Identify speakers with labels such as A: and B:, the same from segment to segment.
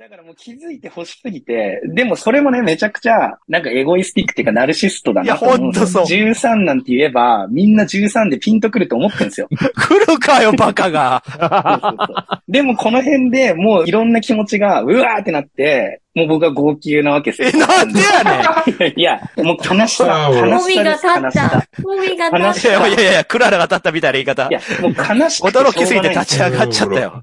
A: だからもう気づいて欲しすぎて、でもそれもね、めちゃくちゃ、なんかエゴイスティックっていうかナルシストだなと思う。
B: いやほんとそう
A: 13なんて言えば、みんな13でピンとくると思ってるんですよ。
B: 来るかよ、バカが。
A: そうそうそうでもこの辺でもういろんな気持ちが、うわーってなって、もう僕は号泣なわけです
B: え、
A: よ。
B: なんでやねん。
A: いや、もう悲しさ、
C: も
A: 悲しさです、
D: 立っ
A: 悲しさ
D: た。。もみが
B: い
D: 立っ
B: やいやいや、クララが立ったみたいな言い方
A: い。や、もう悲しくて
B: 驚きすぎて立ち上がっちゃったよ。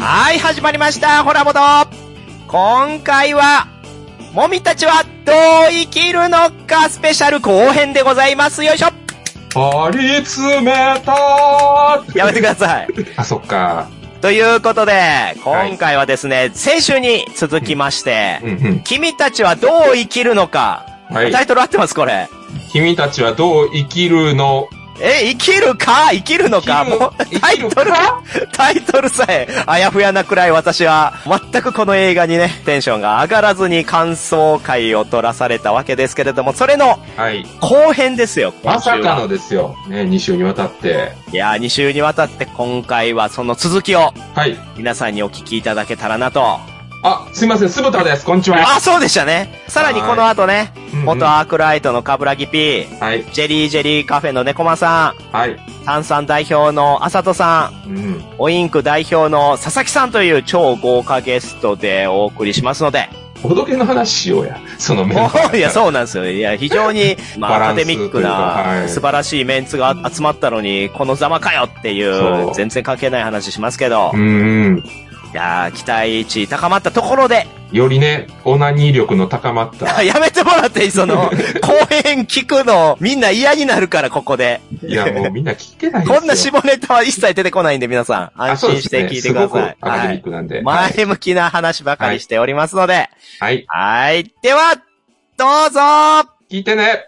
B: はい、始まりました、ホラボド今回は、もみたちはどう生きるのか？スペシャル後編でございます。よいしょ
C: 張り詰めた
B: やめてください。
C: あ、そっか。
B: ということで、今回はですね、先週に続きまして、
C: うんうん。
B: 君たちはどう生きるのか、
C: はい
B: タイトル合ってます、これ。
C: 君たちはどう生きるの？
B: え、生きるか？生きるのか？もう、タイトル、タイトルさえ、あやふやなくらい私は、全くこの映画にね、テンションが上がらずに感想会を取らされたわけですけれども、それの
C: はい。
B: 後編ですよ、今
C: まさかのですよ。ね、2週にわたって。
B: いやー、2週にわたって今回はその続きを
C: はい。
B: 皆さんにお聞きいただけたらなと。
C: あ、すいません、酢豚です。こんにちは。
B: あ、そうでしたね。さらにこの後ね、元アークライトのカブラギ P、
C: はい。
B: ジェリージェリーカフェの猫間さん、
C: はい。
B: 炭酸代表のあさとさん、
C: うん。
B: オインク代表の佐々木さんという超豪華ゲストでお送りしますので、
C: おどけの話しようや。そのメンバー
B: いや、そうなんですよ。いや、非常に、まあ、アカデミック
C: というかは
B: ない素晴らしいメンツが集まったのに、このざまかよってい
C: う、
B: 全然関係ない話しますけど
C: う、ん。
B: いやー、期待値高まったところで、
C: よりね、オナニー力の高まった。
B: やめてもらっていいその、後編聞くの、みんな嫌になるから、ここで。
C: いや、もうみんな聞いてないですよ。
B: こんな下ネタは一切出てこないんで、皆さん、安心して聞いてください。
C: くアカデ
B: はい
C: ミックなんで。はい。
B: 前向きな話ばかりしておりますので、
C: はい。
B: はい。では、どうぞ
C: 聞いてね。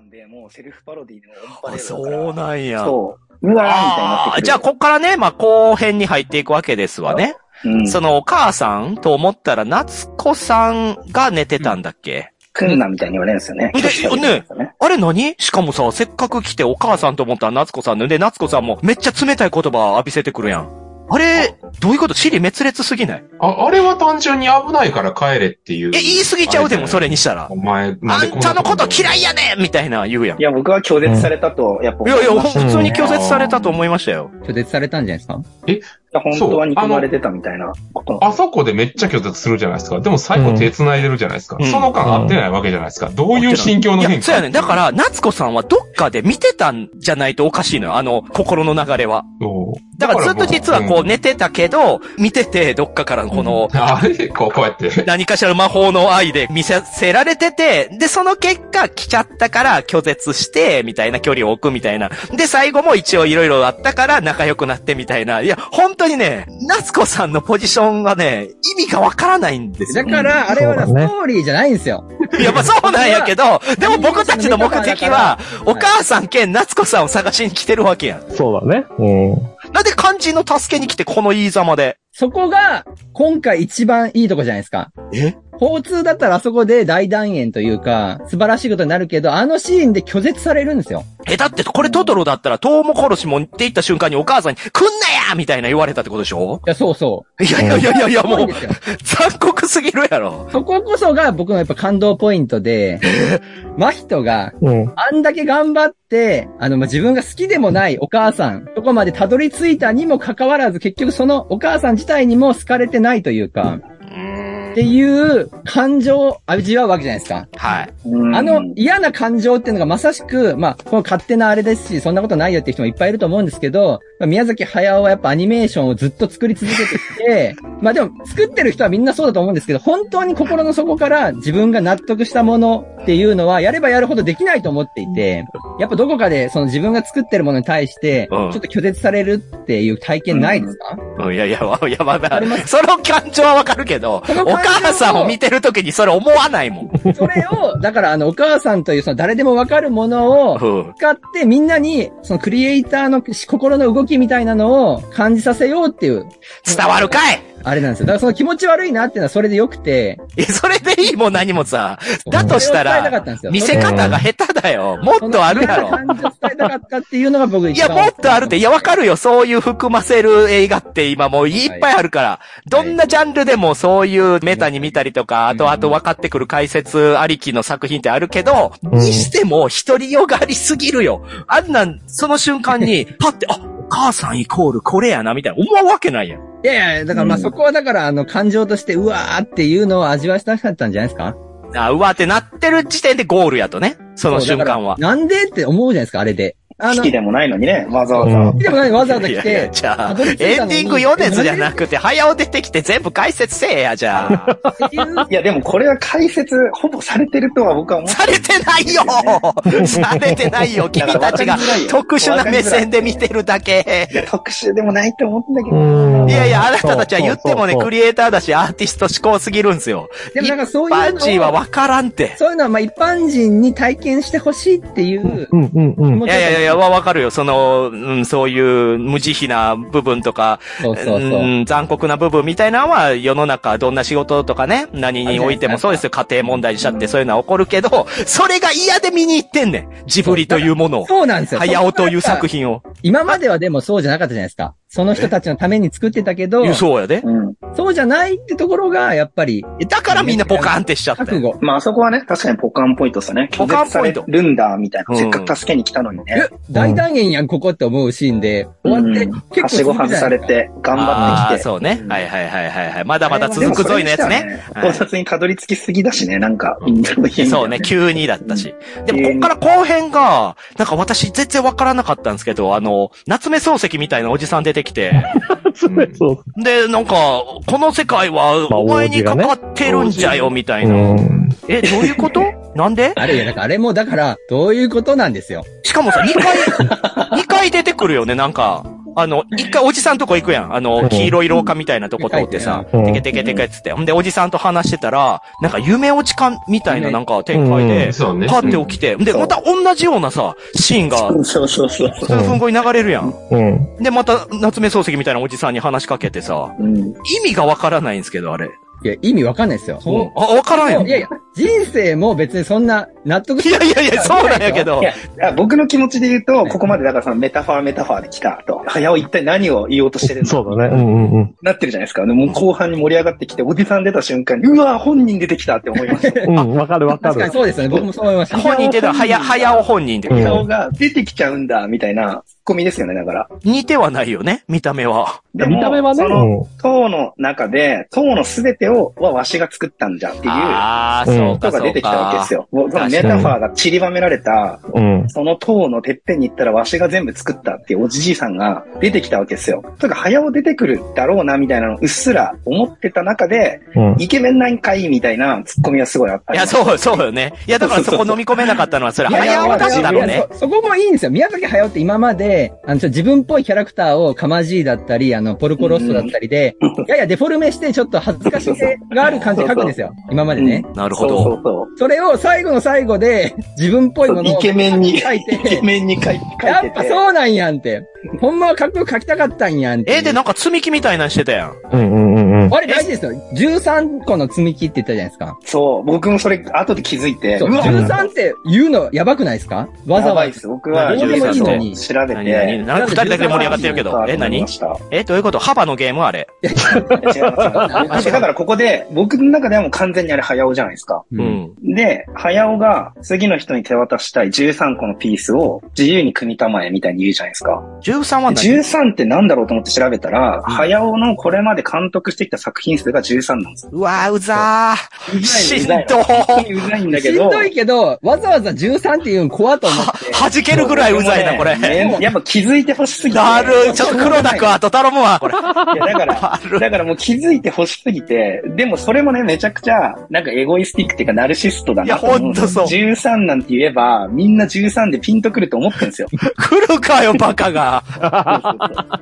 A: テンポ感でもうセルフパロディのオンパレード
B: そうなんや。
A: そう。うわーみたいにな
B: じゃあ、こっからね、まあ、後編に入っていくわけですわね。
A: うん。
B: そのお母さんと思ったら、夏子さんが寝てたんだっけ、
A: クンナみたいに言われるんですよね。
B: で
A: 拒否されるんですよね。
B: あれ何？しかもさ、せっかく来てお母さんと思ったら夏子さんで、で、夏子さんもめっちゃ冷たい言葉浴びせてくるやん。あれ、どういうこと？尻滅裂すぎない？
C: あ、あれは単純に危ないから帰れっていう。
B: え、言い過ぎちゃうでも、それにしたら
C: お。前、な
B: あ
C: んでこ
B: んたのこと嫌
C: い
B: いやねんみたいな言うやん。い
A: いや、僕は拒絶されたと、やっぱ
B: やいや、
A: 思いました
B: 普通に拒絶されたと思いましたよ。
E: 拒絶されたんじゃないですか？
A: 本当は憎まれてたみたいなこと。
C: あそこでめっちゃ拒絶するじゃないですか。でも最後手繋いでるじゃないですか。
B: うん
C: その間合ってないわけじゃないですか。どういう心境の
B: いや、
C: 変化
B: そうやねん。だから、夏子さんはどっかで見てたんじゃないとおかしいのよ。あの、心の流れは。
C: そう
B: だからずっと実はこう
C: ね。
B: 寝てたけど、見てて、どっかからこの、
C: あれこう、こうやって。
B: 何かしらの魔法の愛で見せせられてて、で、その結果来ちゃったから拒絶して、みたいな距離を置くみたいな。で、最後も一応いろいろあったから仲良くなってみたいな。いや、本当にね、夏子さんのポジションがね、意味がわからないんですよ。
E: だから、あれはストーリーじゃないんですよ。
B: いや、まあそうなんやけど、でも僕たちの目的は、お母さん兼夏子さんを探しに来てるわけやん。
F: そうだね。うん。
B: なんで肝心の助けに来てこの言いざまで。
E: そこが、今回一番いいとこじゃないですか。
B: え？
E: 交通だったらあそこで大団円というか、素晴らしいことになるけど、あのシーンで拒絶されるんですよ。
B: え、だってこれトトロだったら、トウモコロシもって言った瞬間にお母さんに、来んなやみたいな言われたってことでしょ？
E: いや、そうそ
B: いやいやいやいやいや、
E: う。
B: もう。残酷すぎるやろ。
E: そここそが僕のやっぱ感動ポイントで、マヒトが
F: うん。
E: あんだけ頑張って、あの、まあ、自分が好きでもないお母さん、とこまでたどり着いたにもかかわらず、結局そのお母さん自体にも好かれてないというか、っていう感情を味わうわけじゃないですか。
B: はい。
A: うん。
E: あの嫌な感情っていうのがまさしく、まあ、この勝手なあれですし、そんなことないよっていう人もいっぱいいると思うんですけど、まあ、宮崎駿はやっぱアニメーションをずっと作り続けてきて、まあでも作ってる人はみんなそうだと思うんですけど、本当に心の底から自分が納得したものっていうのは、やればやるほどできないと思っていて、やっぱどこかでその自分が作ってるものに対して、ち
B: うん。
E: ょっと拒絶されるっていう体験ないですか、
B: うん。いやいや、わいや、まあまあ
E: あります？
B: その感情はわかるけど、
E: の感
B: 母さんを見てるときにそれ思わないもん。
E: それを、だからあの、お母さんというその誰でもわかるものを、
B: うん。
E: 使ってみんなに、そのクリエイターの心の動き気みたいなのを感じさせようっていう、
B: 伝わるかい
E: あれなんですよ。だからその気持ち悪いなっていうのはそれで良くて、
B: え、それでいいもん何もさ。だとしたら、見せ方が下手だよ。もっとあるやろ。
E: 伝えたかったっていうのが僕
B: いや、もっとあるって。いや、わかるよ。そういう含ませる映画って今もういっぱいあるから。どんなジャンルでもそういうメタに見たりとか、あとあと分かってくる解説ありきの作品ってあるけど、
D: うん
B: にしても独りよがりすぎるよ。あんなん、その瞬間に、パって、あ、お母さんイコールこれやな、みたいな思うわけないやん。
E: いやいや、だからまあ
A: うん
E: そこはだからあの感情としてうわーっていうのを味わわしたかったんじゃないですか？
B: あ、うわってなってる時点でゴールやとね。その瞬間は
E: なんでって思うじゃないですか、あれで。あの、
A: 好きでもないのにね、わざわざ。
D: うん
E: でも何わざわざ来
B: いやいや
E: て、
B: じゃあ、エンディング米津じゃなくて、早尾出てきて全部解説せえや、じゃあ。
E: い
A: や、でもこれは解説、ほぼされてるとは僕は思って
B: されてないよ されてないよ君たちが特殊な目線で見てるだけ。
A: いや特殊でもないと思うんだけど。
D: うん
B: いやいや、あなたたちは言ってもね、クリエイターだし、アーティスト思考すぎるんですよ。
E: でもなんかそういう
B: 一般人はわからんって。
E: そういうのはまあ一般人に体験してほしいっていう、
D: うんうんうん。
B: いやいやいや、わわかるよ。その、うん、そういう無慈悲な部分とか、
E: そうそうそう。
B: ん残酷な部分みたいなのは世の中どんな仕事とかね、何においてもそうですよ。家庭問題にしちゃってそういうのは起こるけど、それが嫌で見に行ってんねん。ジブリというものを。
E: そうなんですよ。
B: 早尾という作品を。
E: 今まではでもそうじゃなかったじゃないですか。その人たちのために作ってたけど
B: そうやで。
A: うん。
E: そうじゃないってところが、やっぱり、
B: だからみんなポカーンってしちゃったよ。
E: 覚悟。
A: まあ、あそこはね、確かにポカンポイントですよね。
B: ポカンポイント
A: 拒絶されるんだ、みたいな。
B: うん
A: せっかく助けに来たのにね。
E: え、大団円やん、ここって思うシーンで、終わって、
A: うん
E: 結構
A: はしご外されて、頑張ってきて。
B: そうね。はいはいはいはいはい。まだまだ続くぞいのやつ
A: でも
B: ね。
A: それにしては考察にたどり着きすぎだしね、なんか、
B: そうね、急にだったし。でも、こっから後編が、なんか私全然わからなかったんですけど、あの、夏目漱石みたいなおじさん出てきて、
D: そう。
B: で、なんか、この世界は
D: まあ
B: お前にかかってるんじゃよ、みたいうな。
D: ん。
B: え、どういうこと？なんで？
E: あれや、だからあれも、だから、どういうことなんですよ。
B: しかもさ、2回、二回出てくるよね、なんか。あの、一回おじさんとこ行くやん。あ
D: う
B: の、
D: ん
B: 黄色い廊下みたいなとこ通ってさ、
D: うん
B: テケテケテケっつって。ほんで、おじさんと話してたら、なんか夢落ち感みたいななんか展開
D: う
B: で、
C: そうね。
B: パって起きて、で、また同じようなさ、シーンが
A: そうそうそう。
B: 数分後に流れるやん。
D: うん。
B: で、また夏目漱石みたいなおじさんに話しかけてさ、
A: うん。
B: 意味がわからないんですけど、あれ。
E: いや、意味わかんないですよ。
B: う？んあ、わからんやん。
E: いやいや、人生も別にそんな納得
B: いやいやいや、そうなんやけど
A: い。や、あ僕の気持ちで言うと、ここまでだからそのメタファーメタファーで来たと。早尾一体何を言おうとしてるんだ
D: そうだね。うんうんうん。
A: なってるじゃないですか。でもう後半に盛り上がってきて、おじさん出た瞬間に、うわ本人出てきたって思いました。
D: うん、わかるわかる
E: 確かに。そうですよね。僕もそう思いました。
B: 本人っていうのは、はや、早尾本人って
D: うん
A: 顔が出てきちゃうんだ、みたいなツッコミですよね、だから。
B: 似てはないよね、見た目は。
D: 見た目はね。
A: その、
D: うん
A: 塔の中で、塔のすべてを、はわしが作ったんじゃっていう人が出てきたわけ
B: か
A: です。よ。もうメタファーが散りばめられた、
D: うん。
A: その塔のてっぺんに行ったらわしが全部作ったっていうおじじいさんが出てきたわけですよ。とか、早尾出てくるだろうな、みたいなのをうっすら思ってた中で、
D: うん。
A: イケメンなんかいみたいなツッコミはすごいあった。
B: いや、そう、そうよね。いや、だからそこ飲み込めなかったのは、それ、早尾だしたの
E: いや
B: ね。
E: そそこもいいんですよ。宮崎駿って今まで、あの、自分っぽいキャラクターをカマジーだったり、あの、ポルコロッソだったりで、ややデフォルメしてちょっと恥ずかしげがある感じで書くんですよ。今までね。
B: なるほ
A: そうそ
B: ど。
A: うそう。
E: それを最後の最後で、自分っぽいもの
A: イ
E: を
A: ケメンに、イ
E: 書いて、
A: ケメンに書い書い
E: やっぱ
A: てて。
E: そうなんやんって。ほんまはかっこよく書きたかったんやんって。
B: え、で、なんか積み木みたいなのしてたやん。
D: うんうんうんうん。
E: あれ大事ですよ。13個の積み木って言ったじゃないですか。
A: そう、僕もそれ後で気づいて、
E: そう、
A: わ
E: 13って言うのやばくないですか？わざわざ
A: やばいっ。す。僕は
B: どうでもいい
E: のに
A: 調べ
B: 何
A: て、
B: 何？なんか二人だけで盛り上がってるけど。え、何？え、どういうこと？幅のゲーム？あれ。
A: 違う違う。だからここで、僕の中ではもう完全にあれ早尾じゃないですか。
B: う
E: うん。
B: ん。
A: で、早尾が次の人に手渡したい13個のピースを自由に組みたまえみたいに言うじゃないですか。
B: 13は何
A: ？13ってなんだろうと思って調べたら、
B: ん
A: 早尾のこれまで監督してきた作品数が13なんですよ。
B: うわー、うざー。
A: うざい
B: しんど
A: のうざいんだけど。
E: しんどいけど、わざわざ13っていうの怖と思って。
B: 弾けるぐらいうざいな、これ。
A: ねやっぱ気づいてほしすぎて。
B: なる。ちょっと黒田くん後頼むわ、これ。
A: いや、だから、だからもう気づいてほしすぎて、でもそれもね、めちゃくちゃ、なんかエゴイスティックっていうかナルシストだなと思う。
B: いやほんとそう
A: 13なんて言えば、みんな13でピンとくると思ってるんですよ。
B: 来るかよ、バカが。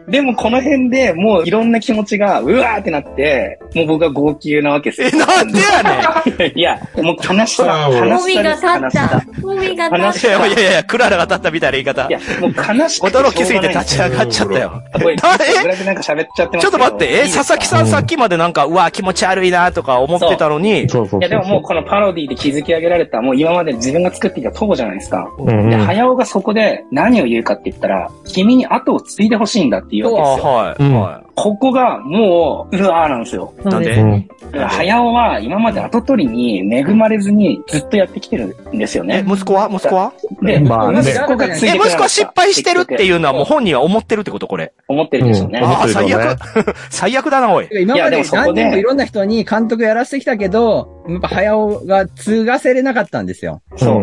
A: でもこの辺でもういろんな気持ちが、うわーってなって、で、もう僕は号泣なわけですよ
B: え、。なんでやねん
A: いや、もう悲しさ、悲しさです、悲し
F: 立った
A: さ。。
F: もみが
A: 話
F: 立っ
B: いやいやいや、クララが立ったみたいな言い方
A: い。や、もう悲しくて
B: 驚きすぎて立ち上がっちゃったよ。
A: これ、ぐらいなんか喋っちゃってますけど
B: ちょっと待って、え、佐々木さんさっきまでなんか、うわ、気持ち悪いなとか思ってたのに、
D: そうそう。
A: いや、でももうこのパロディで築き上げられた、もう今まで自分が作ってきた塔じゃないですか。で、
D: うんうん、
A: 早尾がそこで何を言うかって言ったら、君に後を継いでほしいんだっていう
B: あ
A: わけですよ。
B: はい、
D: うん
B: は
A: ここがもう、うわーなんですよ。
F: た。そうです
D: うん
F: ね。
A: だから早尾は今まで後取りに恵まれずにずっとやってきてるんですよね。
B: 息子は？息子は？
A: で、
D: まあね
A: 息子がつい
B: え、
A: て
B: 息子は失敗してるっていうのはもう本人は思ってるってことこれ。
A: 思ってるでしょうね。
D: うん
B: ああ、最悪。最悪だな、おい。
E: 今まで
A: いやでもそこ
E: 何
A: で
E: 人もいろんな人に監督やらせてきたけど、やっぱ早尾が継がせれなかったんですよ。
A: そう。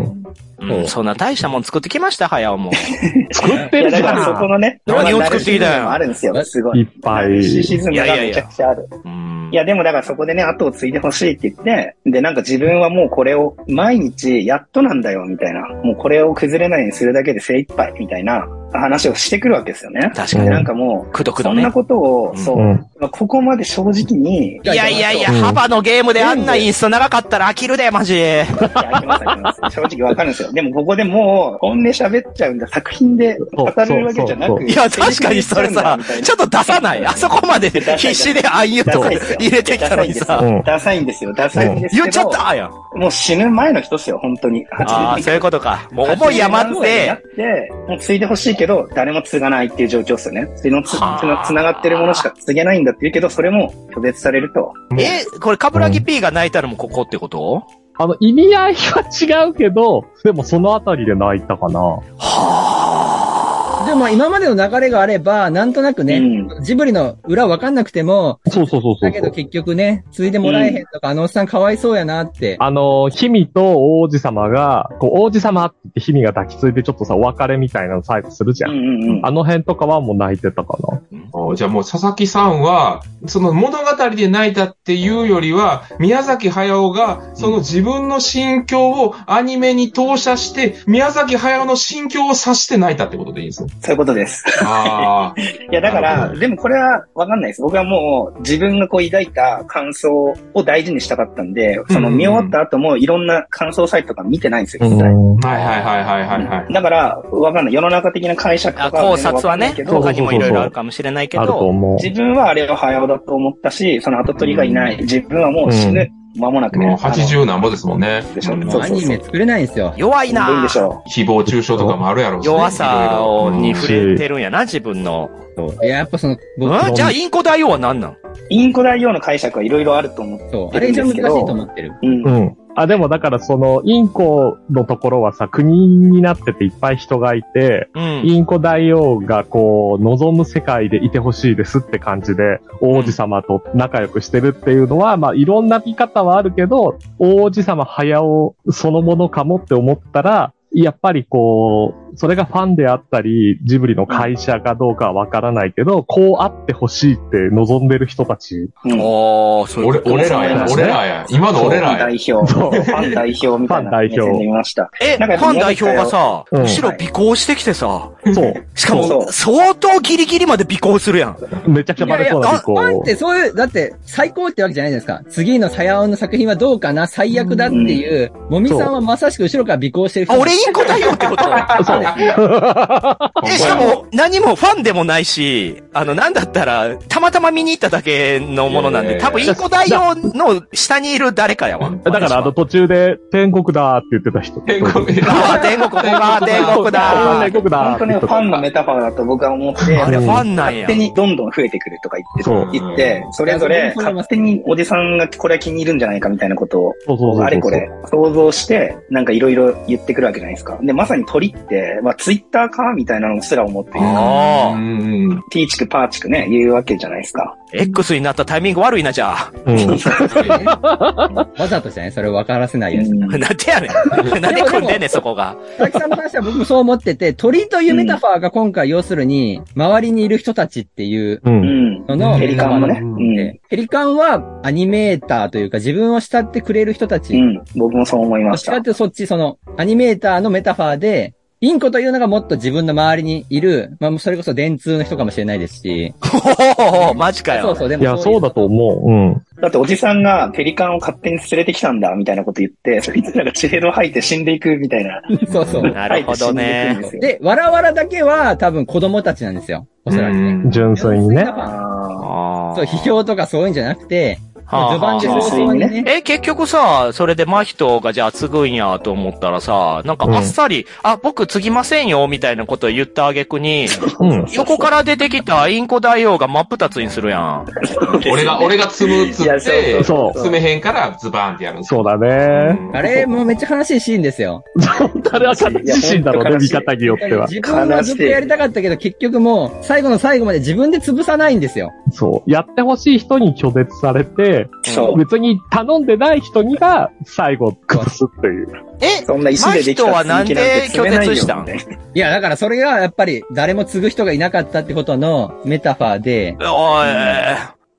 B: うんそんな大したもん作ってきました、早尾も。
D: 作ってるじゃ
A: だからそこ
D: ん。
A: のね、
B: 何を作ってきたんや
A: ナルシズムもあるんですよ、すごい。
D: いっぱい
A: シシズムがめちゃくちゃある。
B: うん
A: いや、でもだからそこでね、後を継いでほしいって言って、で、なんか自分はもうこれを毎日やっとなんだよ、みたいな。もうこれを崩れないようにするだけで精一杯、みたいな話をしてくるわけですよね。
B: 確か
A: で、
B: に。
A: なんかも
B: くどくどね
A: そんな。ことを、
B: うん
A: そう、
D: うん
A: まあここまで正直に、
B: いやいやいや、
D: うん
B: 幅のゲームであんなインスト長かったら飽きるで、マジ。
A: いや、飽きます飽きます。正直わかるんですよ。でもここでもう、本音喋っちゃうんだ。作品で語れるわけじゃなく。
B: いや、確かにそれさ、ちょっと出さない？あそこまで 必死であいうと入れてきたのにさ。
D: うん
A: ダサいんですよ。ダサいんですけど。
B: 言っちゃったやん。
A: もう死ぬ前の人ですよ、本当に。
B: ああ、そういうことか。もう思い余っ
A: やってて、、もう継いでほしいけど、誰も継がないっていう状況ですよね。そのつつなつながってるものしか継げないんだって言うけど、それも拒絶されると。
B: え、これ、カブラギ P が泣いたのもここってこと
D: あの、意味合いは違うけど、でもそのあたりで泣いたかな。
B: は
E: あも今までの流れがあれば、なんとなくね、
A: うん
E: ジブリの裏わかんなくても、
D: そうそうそうそう
E: だけど結局ね、継いでもらえへんとか、あのおっさんかわいそうやなって。
D: あの、ヒミと王子様が、こう、王子様って言ってヒミが抱きついてちょっとさ、お別れみたいなの最後するじゃ。
A: うんんうんうん。
D: あの辺とかはもう泣いてたかな。
C: おじゃあもう佐々木さんは、その物語で泣いたっていうよりは、宮崎駿がその自分の心境をアニメに投射して、宮崎駿の心境を察して泣いたってことでいいんですね。
A: そういうことです。
C: ああ。
A: いや、だから、でもこれはわかんないです。僕はもう自分がこう抱いた感想を大事にしたかったんで、その
C: うんうん
A: 見終わった後もいろんな感想サイトとか見てないんですよ、実際。
D: うん
C: はいはいはいはいはいはい。
A: だから、わかんない。世の中的な解釈
B: あ
A: とか
B: 考察はね、他にもいろいろあるかもしれないけど。
A: 自分はあれは早尾だと思ったし、その後取りがいない。自分はもう死ぬ。間もなくね。
C: もう80何ぼですもんね。
A: でしょ
C: うん
A: そう
E: アニメ作れないんですよ。
B: 弱いな
A: いいんでしょ
C: 誹謗中傷とかもあるやろうしね、
B: 弱さをに触れてるんやな、自分の。
E: いや、やっぱその、
B: う
E: 僕
B: んじゃあ、インコ大王は何なん？
A: う。インコ大王の解釈はいろいろあると思って
E: そう、あれ一番難しいと思ってる。
A: うん
D: う。ん。あ、でもだからその、インコのところはさ、国になってていっぱい人がいて、
B: うん。
D: インコ大王がこう、望む世界でいてほしいですって感じで、王子様と仲良くしてるっていうのは、まあいろんな見方はあるけど、王子様早尾そのものかもって思ったら、やっぱりこう、それがファンであったり、ジブリの会社かどうかはわからないけど、こうあってほしいって望んでる人たち。
A: うん
B: おー、そういう
C: 俺、俺らや、俺らや。今の俺らや。
A: 代表。
D: そう
A: ファン代表みたいな
D: ファン代表
A: 見ました。
B: え、フ
A: なんか
B: ァン代表がさ、
D: うん
B: 後ろ尾行してきてさ、
D: そう。
B: しかも相当ギリギリまで尾行するやん。
D: めちゃくちゃバレそうな
E: フ
D: こ
E: ァンってそういう、だって最高ってわけじゃないですか。次の早尾の作品はどうかな最悪だっていう、もみさんはまさしく後ろから尾行してる人
B: あ、俺インコ大王ってこと？
D: そう。
B: え、しかも、何もファンでもないし、あの、なんだったら、たまたま見に行っただけのものなんで、
C: いやいやいや
B: 多分インコ大王の下にいる誰かやわ。
D: だからあの途中で天国だって言ってた人。
C: 天国
B: あー天国、ここが天国だ
D: 天国だ
A: 本当ね、ファンのメタファーだと僕は思って、
B: あれファンなんや
A: 勝手。にどんどん増えてくるとか言って、言って、それぞれ勝手におじさんがこれは気に入るんじゃないかみたいなことを。あれこれ想像して、なんかいろいろ言ってくるわけじゃないですか。で、まさに鳥って、まあツイッターかみたいなのすら思ってる。
B: ああ、
C: うん。
A: ティーチクパーチクね、言うわけじゃないですか。
B: X になったタイミング悪いな、じゃあ。
D: うん。
E: わざとじゃない？それを分からせないように。
A: うん
B: なんでやねん。なんで組んでんねん、そこが。
E: 佐々木さんの話は僕もそう思ってて、鳥というメタファーが今回要するに、周りにいる人たちっていう。のの、
A: ペリカンもね。
C: う
A: うんん。
E: でペリカンはアニメーターというか自分を慕ってくれる人たち。
A: うん。僕もそう思い
E: ど
A: ました。
E: っちかってそっち、その、アニメーターのメタファーで、インコというのがもっと自分の周りにいる、まあ、それこそ電通の人かもしれないですし。
B: ほほマジかよ。
E: そうそう、でも
D: いや、そうだと思う。うん。
A: だっておじさんがペリカンを勝手に連れてきたんだ、みたいなこと言って、そいつらが血ヘド吐いて死んでいくみたいな。
E: そうそう。
B: なるほどね
A: で
E: わらわらだけは多分子供たちなんですよ。おそらくね。
C: うん
D: 純粋にね。
A: あ
B: あー
E: そう、批評とかそういうんじゃなくて、
B: はあ
E: 序盤で
A: はあ
E: 早々にね。
B: え、結局さ、それで真人がじゃあ継ぐんやと思ったらさ、なんかあっさり、あ、僕継ぎませんよ、みたいなことを言ったあげくに、
D: うん。
B: 横から出てきたインコ大王が真っ二つにするやん。
A: ー
C: 俺が、俺が積む、積
A: いや
C: って、
D: そう
C: 詰めへんからズバーンってやる。
D: そうだね。
E: あれ、もうめっちゃ悲しいシーンですよ。
D: あれは悲しいシーンだろうね、見方によっては。
E: 自分はずっとやりたかったけど、結局もう、最後の最後まで自分で潰さないんですよ。
D: そう。やってほしい人に拒絶されて。別に頼んでない人にが最後崩すっていう。
B: え
A: そんな石でできた
B: 真人はなんで拒絶したん？
A: い
E: や、だからそれがやっぱり誰も継ぐ人がいなかったってことのメタファーで、
B: おい、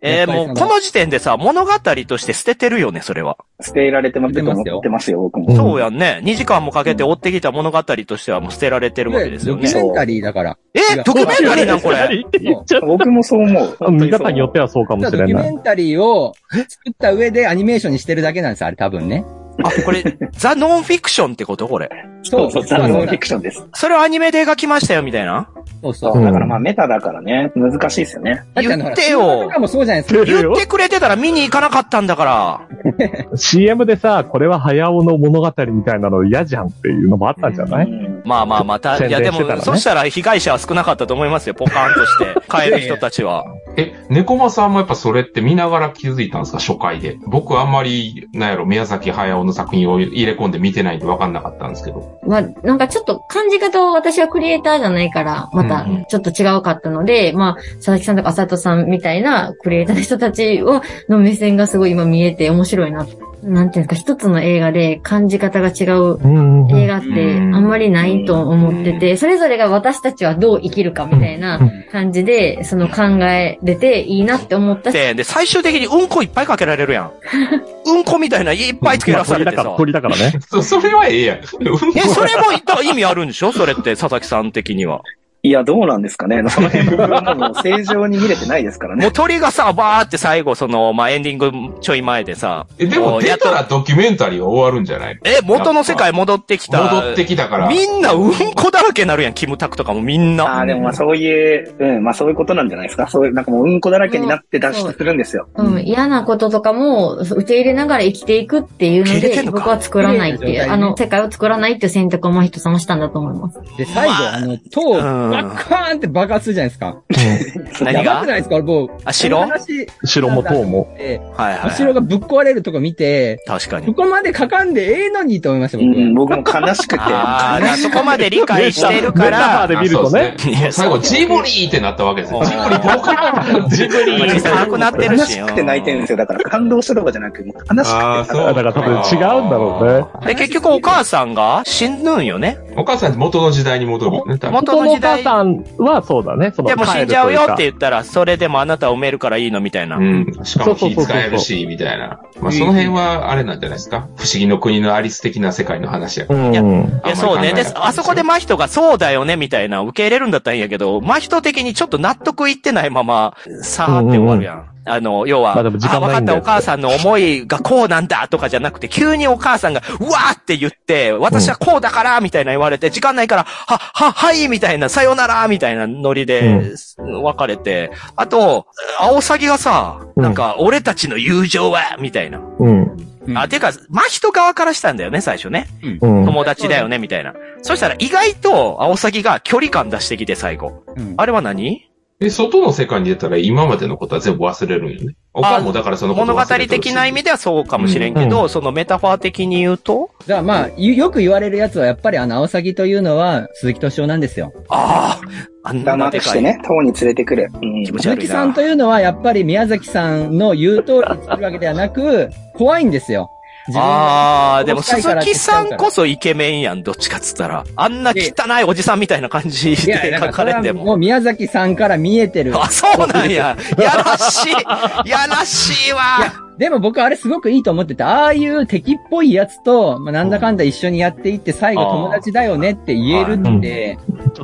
B: えー、もうこの時点でさ、物語として捨ててるよね、それは。
A: 捨てられてますと思ってますよ、僕も。
D: うん
B: そうやんね。2時間もかけて追ってきた物語としてはもう捨てられてるわけですよね
E: ドキ。ュメンタリーだから。
B: え、ドキュメンタリーなんこれ？
D: って言っちゃう。
A: 僕もそう思う。
D: 見方によってはそうかも
E: ドキ
D: しれない。
E: ュメンタリーを作った上でアニメーションにしてるだけなんです、あれ多分ね。
B: あ、これ、ザ・ノンフィクションってことこれ。
A: そうそう、ザ・
E: そう
A: ノンフィクションです。
B: それをアニメで描きましたよ、みたいな。
E: そうそう。
A: だからまあメタだからね、難しいですよね。
B: 言ってよ
E: もそうじゃないですか。
B: 言ってくれてたら見に行かなかったんだから。
D: CM でさ、これは早尾の物語みたいなの嫌じゃんっていうのもあったんじゃない、
A: うん
B: まあまあまた、
D: 宣
B: いやでも、そしたら被害者は少なかったと思いますよ、ポカーンとして。帰る人たちは。
C: え、猫間さんもやっぱそれって見ながら気づいたんですか初回で？僕はあんまり、なんやろ、宮崎駿の作品を入れ込んで見てないんで分かんなかったんですけど。
F: まあ、なんかちょっと感じ方は私はクリエイターじゃないから、また
C: うん
F: ちょっと違うかったので、まあ、佐々木さんとか佐藤さんみたいなクリエイターの人たちを、の目線がすごい今見えて面白いな。なんていうんですか、一つの映画で感じ方が違う映画ってあんまりないと思ってて、それぞれが私たちはどう生きるかみたいな感じで、その考えれていいなって思ったし、
B: で、で、最終的にうんこいっぱいかけられるやん。うんこみたいないっぱいつけらされてさ。
D: 鳥だから、鳥だからね。
C: そ、それはええやん。
B: え、それも意味あるんでしょ？それって、佐々木さん的には。
A: いや、どうなんですかね。その辺僕はもう正常に見れてないですからね
B: もう。鳥がさ、バーって最後、その、まあ、エンディングちょい前でさ。
C: え、でも出
B: もうやっと
C: たらドキュメンタリーは終わるんじゃない？
B: え、元の世界戻ってきた。
C: 戻ってきたから。
B: みんなうんこだらけになるやん、キムタクとかもみんな。
A: ああ、でもまあそういう、うん、まあそういうことなんじゃないですか。そういう、なんかもううんこだらけになって脱出するんですよ。
F: うん、嫌なこととかも受け入れながら生きていくっていうので、僕は作らないっていう、あの、世界を作らないっていう選択を真人さんはしたんだと思います。
E: で、最後、あの、塔、
B: うん
E: バッカーンって爆発するじゃないですか。
B: 何が？
E: やばくないですか？もう、
B: あ城？
E: この話
D: 城も塔も。
E: で
B: はいはい。
E: お城がぶっ壊れるとこ見て、
B: 確かに
E: こ。こまでかかんでええのにと思いました、
A: う
E: 僕は。
A: ん、僕も悲しくて。
B: ああ、そこまで理解してるか
D: メタファー
B: ら、
D: で見るとね
C: あ。そうです
B: いや
C: 最後、ジブリーってなったわけですよ。ジブリ、ボカーン
B: ジブリーさなくなってるし。
A: 悲しくて泣いてるんですよ。だから感動したとかじゃなく、もう悲しくて。
C: あーそう
D: だから多分違うんだろうね。
B: で、結局お母さんが死ぬんよね。
C: お母さんって元の時代に戻るよね。
B: 元
D: 元のお
B: の時代。
D: 母さんはそうだね。その
B: でも死んじゃうよって言ったら、それでもあなたを埋めるからいいのみたいな。
C: うん。しかも火使えるし、みたいな。まあ、その辺は、あれなんじゃないですか？不思議の国のアリス的な世界の話やから。
D: うん。
B: いや、そうね。で、あそこで真人がそうだよね、みたいな、受け入れるんだったらいいんやけど、真人的にちょっと納得いってないまま、さーって終わるやん。あの、要は、
D: まあでも時間
B: あ、わかった、お母さんの思いがこうなんだとかじゃなくて、急にお母さんが、うわーって言って、私はこうだから、みたいな言われて、時間ないから、は、は、はい、みたいな、さよなら、みたいなノリで、別れて、あと、アオサギがさ、なんか、俺たちの友情は、みたいな。
D: うん。
E: うん
B: あ、てか、真人側からしたんだよね、最初ね。
D: うん。
B: 友達だよね、みたいな。そしたら意外と、アオサギが距離感出してきて、最後。
E: うん
B: あれは何？
C: で、外の世界に出たら今までのことは全部忘れるんよね。お母もだからそのこと
B: 物語的な意味ではそうかもしれんけど、そのメタファー的に言うと、
E: じゃあまあ、よよく言われるやつは、やっぱりあの、アオサギというのは、鈴木敏夫なんですよ。
B: ああ、あんな
A: 黙
B: でかい。
A: ってね、塔に連れてくる。うん
B: 気持ち
E: 鈴木さんというのは、やっぱり宮崎さんの言う通りに作るわけではなく、怖いんですよ。
B: ああ、でも鈴木さんこそイケメンやん、どっちかっつったら。あんな汚いおじさんみたいな感じで書
E: かれ
B: ても。
E: もう宮崎さんから見えてる。
B: あ、そうなんや。やらしい。やらしいわ。
E: でも僕あれすごくいいと思ってて、ああいう敵っぽいやつと、まあ、なんだかんだ一緒にやっていって、最後友達だよねって言えるって、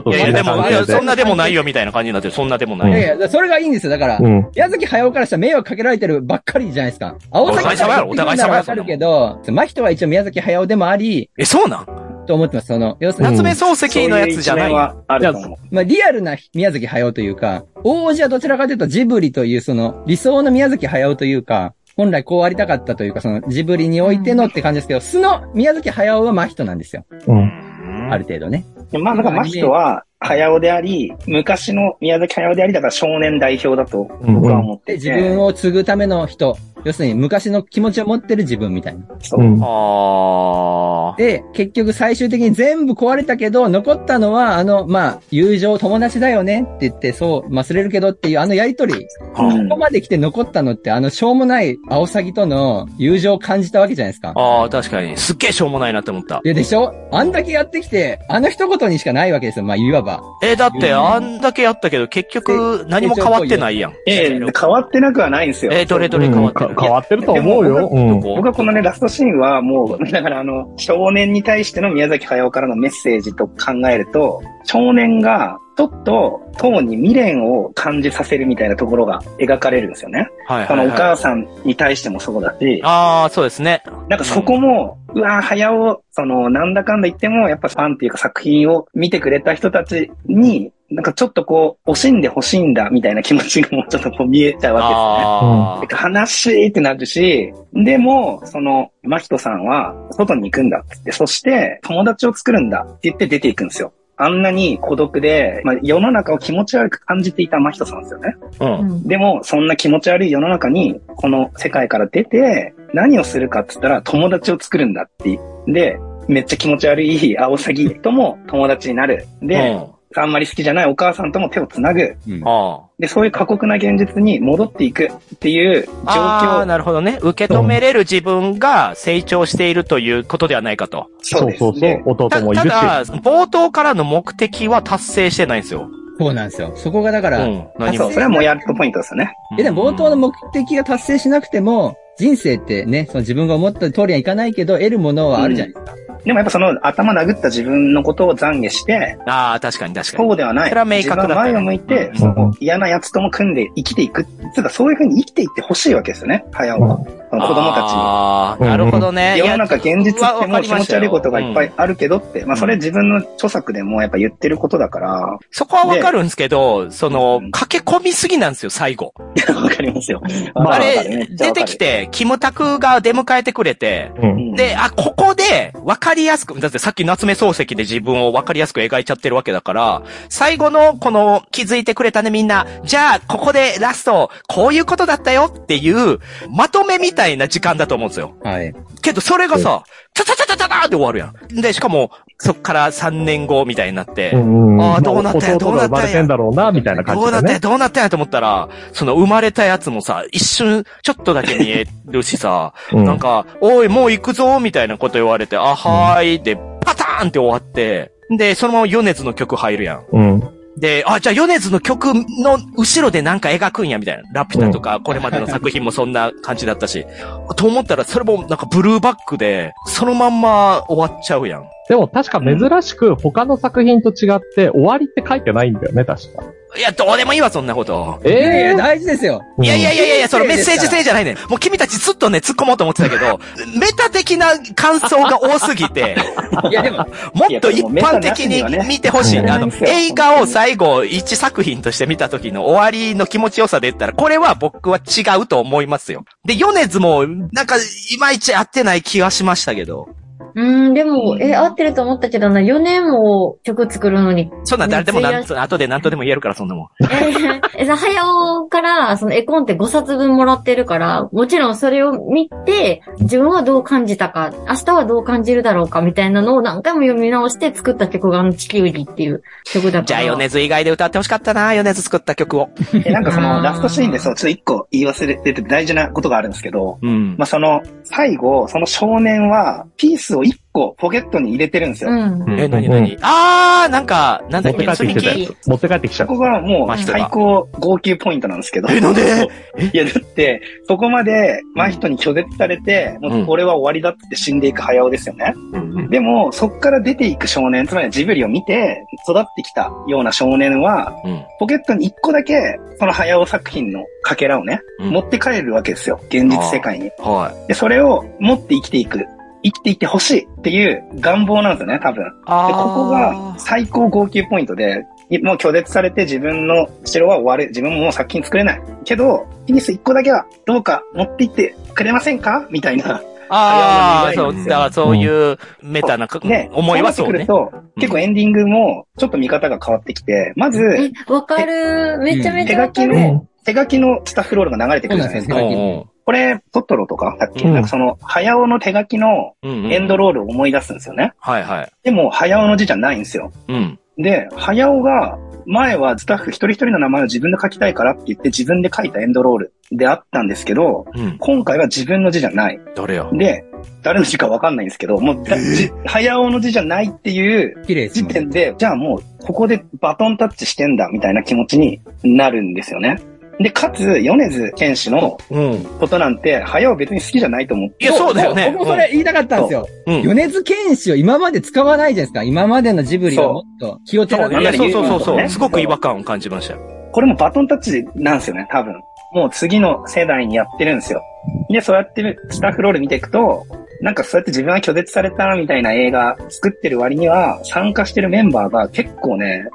B: いやいや、でも、いやそんなでもない
E: よ。
B: よみたいな感じになってる。そんなでもないい。
E: やいや、それがいいんですよ。だから、
D: うん。
E: 矢崎駿からしたら迷惑かけられてるばっかりじゃないですか。青崎
B: お互い様やろお互い様やろ
E: わかるけど、真人は一応宮崎駿でもあり、
B: え、そうなん？
E: と思ってます。その、要するに、
B: 夏目漱石のやつじゃない
A: そうう一面はあると思う。
E: まあ、リアルな宮崎駿というか、王子はどちらかというとジブリというその理想の宮崎駿というか、本来こうありたかったというか、そのジブリにおいてのって感じですけど、素の宮崎駿は真人なんですよ。
D: うん。
E: ある程度ね。
A: でまあ、だから、真人は、早尾であり、昔の宮崎駿であり、だから少年代表だと僕は思っ
E: で、
A: てて。
E: 自分を継ぐための人。要するに昔の気持ちを持ってる自分みたいな。
A: そう
D: うん。
B: あ
E: で、結局最終的に全部壊れたけど、残ったのは、あの、まあ、友情友達だよねって言って、そう、忘れるけどっていうあのやりとり。
A: うん
E: ここまで来て残ったのって、あの、しょうもないアオサギとの友情を感じたわけじゃないですか
B: あ。。ああ、確かに。すっげえしょうもないなって思った。
E: いや、でしょ？あんだけやってきて、あの一言にしかないわけですよ。まあ、いわば。
B: え、だって、あんだけやったけど、結局、何も変わってないやん。
A: ええ変わってなくはないんですよ。
B: え、どれどれ変わってる？
D: か変わってると思うよ。うん。
A: 僕はこのね、ラストシーンはもう、だからあの、少年に対しての宮崎駿からのメッセージと考えると、少年が、ちょっと、党に未練を感じさせるみたいなところが描かれるんですよね。
B: はい
A: このお
B: はいはい。
A: 母さんに対してもそうだし、
B: ああ、そうですね。
A: なんかそこも、うわぁ、早尾、その、なんだかんだ言っても、やっぱファンっていうか作品を見てくれた人たちに、なんかちょっとこう、惜しんで欲しいんだ、みたいな気持ちがもうちょっとこう見えちゃうわ
B: あ
A: けですね。悲しいってなるし、でも、その、マキトさんは、外に行くんだって言って、そして、友達を作るんだって言って出ていくんですよ。あんなに孤独で、まあ、世の中を気持ち悪く感じていたマキトさんですよね。
B: あ。う。
F: うんん
A: でも、そんな気持ち悪い世の中に、この世界から出て、何をするかって言ったら、友達を作るんだって。で、めっちゃ気持ち悪いアオサギとも友達になる。で、あんまり好きじゃないお母さんとも手をつなぐ。
B: うん。あ
A: で、そういう過酷な現実に戻っていくっていう状
B: あ。あ。なるほどね。受け止めれる自分が成長しているということではないかと。
D: そうそうそう。弟
B: た
D: もいるし。
B: ただ、冒頭からの目的は達成してないんですよ。
E: そうなんですよ。そこがだから、
B: うん。
A: あ
B: 何も
A: そう、それはもうやっとポイントですよね。
E: え、でも冒頭の目的が達成しなくても、人生ってね、その自分が思った通りはいかないけど、得るものはあるじゃないですか。
A: でもやっぱその頭殴った自分のことを懺悔して、
B: ああ、確かに確かに。
A: そうではない。
B: それは明確だった
A: 自分は前を向いて、
B: うん
A: その嫌な奴とも組んで生きていく。つうか、そういう風に生きていってほしいわけですよね、早尾は。その子供たちに。
B: ああ、なるほどね。
A: 世の中現実ってもう気持ち悪いことがいっぱ
B: い
A: いあるけどって、まあそれ自分の著作でもやっぱ言ってることだから、
B: そこはわかるんですけど、その
A: うん、
B: 駆け込みすぎなんですよ、最後。
A: わかりますよ。
D: まあ
B: あれ、出てきて、キムタクが出迎えてくれて、
D: うん。
B: で、あ、ここで、わかりやすく、だってさっき夏目漱石で自分をわかりやすく描いちゃってるわけだから、最後の、この、気づいてくれたねみんな、じゃあ、ここでラスト、こういうことだったよっていう、まとめみたいな時間だと思うんですよ。
E: はい。
B: けど、それがさ、タタタタタタって終わるやん。で、しかも、そっから3年後みたいになって、
D: うん
B: あーどうなったんや
D: 弟が生まれてんだろうな、みたいな感じでね
B: どうなったんや、。どうなったんやと思ったら、その生まれたやつもさ、一瞬、ちょっとだけ見えるしさ、
D: うん
B: なんか、おい、もう行くぞ、みたいなこと言われて、あ、はーい、で、パターンって終わって、で、そのまま米津の曲入るやん。
D: うん。
B: で、あ、じゃあ米津の曲の後ろでなんか描くんや、みたいな。ラピュタとか、これまでの作品もそんな感じだったし。と思ったら、それもなんかブルーバックで、そのまんま終わっちゃうやん。
D: でも確か珍しく他の作品と違って終わりって書いてないんだよね、確か。
B: いや、どうでもいいわ、そんなこと。
E: いやいや、
D: え
E: 大事ですよ。
B: いやいやいやいやそのメッセージ性じゃないねん。もう君たちずっとね、突っ込もうと思ってたけど、メタ的な感想が多すぎて、
E: いや、でも、
B: もっと一般的に見てほしい。あの、映画を最後一作品として見た時の終わりの気持ちよさで言ったら、これは僕は違うと思いますよ。で、米津も、なんか、いまいち合ってない気がしましたけど、
F: うん、でも、え、合ってると思ったけどな、4年も曲作るのに。
B: そんなん誰でもなん、後で何とでも言えるから、そんなもん。
F: えさ、早尾から、その絵コンって5冊分もらってるから、もちろんそれを見て、自分はどう感じたか、明日はどう感じるだろうか、みたいなのを何回も読み直して作った曲があの地球儀っていう曲だから。
B: じゃあ、米津以外で歌ってほしかったな、米津作った曲を。
A: え、なんかそのラストシーンでそう、ちょっと一個言い忘れてて大事なことがあるんですけど、
B: うん。
A: まあ、その、最後、その少年は、ピースを一個ポケットに入れてるんですよ。
F: うん。
B: え、なになにあー、なんか、なんだっけ、
D: 持って帰ってきてた。持って帰ってきちゃ
A: こ
D: う。
A: こがもう最高号泣ポイントなんですけど。
B: え、なんで？
A: いや、だって、そこまで真人に拒絶されて、もう俺は終わりだって死んでいく早尾ですよね。
C: うん
A: でも、そっから出ていく少年、つまりジブリを見て育ってきたような少年は、
B: うん。
A: ポケットに一個だけ、その早尾作品のかけらをね、
B: うん
A: 持って帰るわけですよ。現実世界に。
B: は
A: で、それを持って生きていく。生きていってほしいっていう願望なんですよね、多分。
B: い。
A: で、ここが最高号泣ポイントで、いもう拒絶されて自分の城は終わる。自分ももう作品作れない。けど、ピニス一個だけはどうか持って行ってくれませんか？みたいな。
B: ああ、そう、だからそういうメタなか、
A: ね、
B: 思いはそうね
A: なってくる。と、結構エンディングもちょっと見方が変わってきて、まず、
F: え、わかる。めちゃめ
A: 手書き
F: ちゃわかる。
A: の、手書きのスタッフロールが流れてくるじゃないですか。
E: うん
A: これ、トトロとかだっけ、
D: うん
A: なんかその、早尾の手書きの
B: うんうん。
A: エンドロールを思い出すんですよね。
B: はいはい。
A: でも、早尾の字じゃないんですよ。
B: うん。
A: で、早尾が、前はスタッフ一人一人の名前を自分で書きたいからって言って自分で書いたエンドロールであったんですけど、
B: うん。
A: 今回は自分の字じゃない。
B: 誰や？
A: で、誰の字かわかんないんですけど、もうだ、じ早尾の字じゃないっていう時
E: 綺麗ですもんね。
A: 点で、じゃあもう、ここでバトンタッチしてんだ、みたいな気持ちになるんですよね。で、かつ、米津玄師の
B: うん。
A: ことなんて、早尾別に好きじゃないと思って。
B: いや、そうだよね。
E: 僕もそれ言いたかったんですよ。
B: うん。うん。
E: 米津玄師を今まで使わないじゃないですか。今までのジブリはもっと気を取ら
B: いや、そうそうそうそう。
A: ね
B: すごく違和感を感じましたよ。
A: これもバトンタッチなんですよね、多分。もう次の世代にやってるんですよ。で、そうやってるスタッフロール見ていくと、なんかそうやって自分は拒絶されたみたいな映画作ってる割には、参加してるメンバーが結構ね、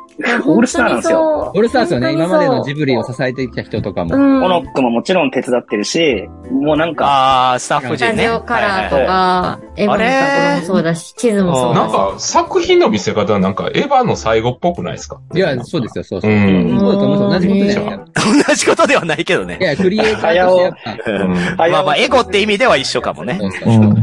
A: オールスターなんですよ。
E: オールスターですよね。今までのジブリを
F: さ
E: 支えてきた人とかも。
F: うん。
A: オノックももちろん手伝ってるし、もうなんか、
B: ああ、スタッフ
F: スタ
B: 陣ね。
F: ジオカラーとか、エヴァのところもそうだし、地図もそうだし。
C: なんか、作品の見せ方なんか、エヴァの最後っぽくないですか？
E: いや、そうですよ、そうそうう。
C: ん。
E: そうだと思います。同じことですか。
B: 同じことではないけどね
E: い。や、クリエイターとしてやっぱ。
C: うん
B: まあまあ、エゴって意味では一緒かもね。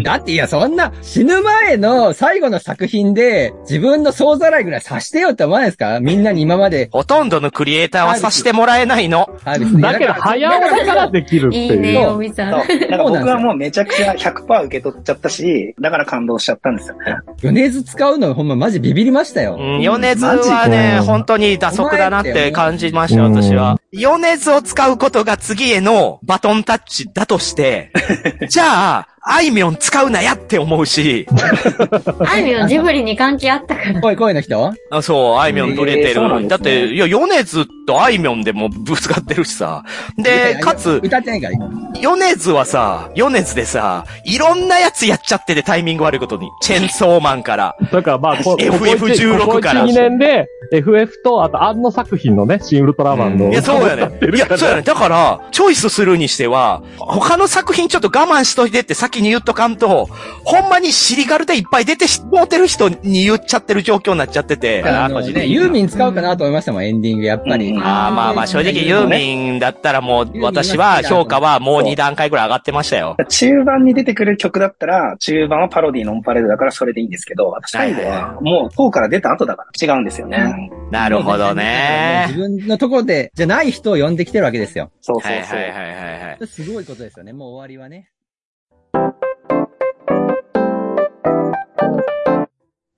E: だっていや、そんな、死ぬ前の最後の作品で、自分の総ざらいぐらいさしてよって思わないですか？みんなに今まで
B: ほとんどのクリエイターはさせてもらえないの。
D: だけど、早尾だからできるって
F: いいね、
D: いう。
F: おみさん。
A: そう。なんか僕はもうめちゃくちゃ100%受け取っちゃったし、だから感動しちゃったんですよね。
E: 米津使うのほんまマジビビりましたよ。
B: うん、米津はね、本当に打足だなって感じました、私は。米津を使うことが次へのバトンタッチだとして、じゃあ、あいみょん使うなやって思うし、
F: あいみょんジブリに関係あったから。
E: 声、声の人？
B: あそう、あいみょん取れてる。
A: ですね
B: だって、いや、米津とあいみょんでもぶつかってるしさ。で、かつ、
E: 歌ってないから。
B: 米津はさ、米津でさ、いろんなやつやっちゃっててタイミング悪いことに。チェンソーマンから。
D: だからまあ、こ こ
B: FF16 から
D: ここ1、2年で、FF と、あと、あの作品のね、新ウルトラマンの。
C: うん
B: いや、そうやね。いや、そうやね。だから、チョイスするにしては、他の作品ちょっと我慢しといてって先に言っとかんと、ほんまにシリガルでいっぱい出てしもうてる人に言っちゃってる状況になっちゃってて。
E: あのね、ユーミン使うかなと思いましたもん、エンディング、やっぱり。
A: うん
B: あーまあまあ、正直ユーミンだったらもう、私は評価はもう2段階ぐらい上がってましたよ。
A: 中盤に出てくる曲だったら、中盤はパロディノンパレードだからそれでいいんですけど、最後はもう、塔から出た後だから違うんですよね。
B: なるほど
E: 自
B: ね。
E: 分のところで、じゃない人を呼んできてるわけですよ。
A: そうそうそう。
B: はいはいはいはいはい。
E: すごいことですよね。もう終わりはね。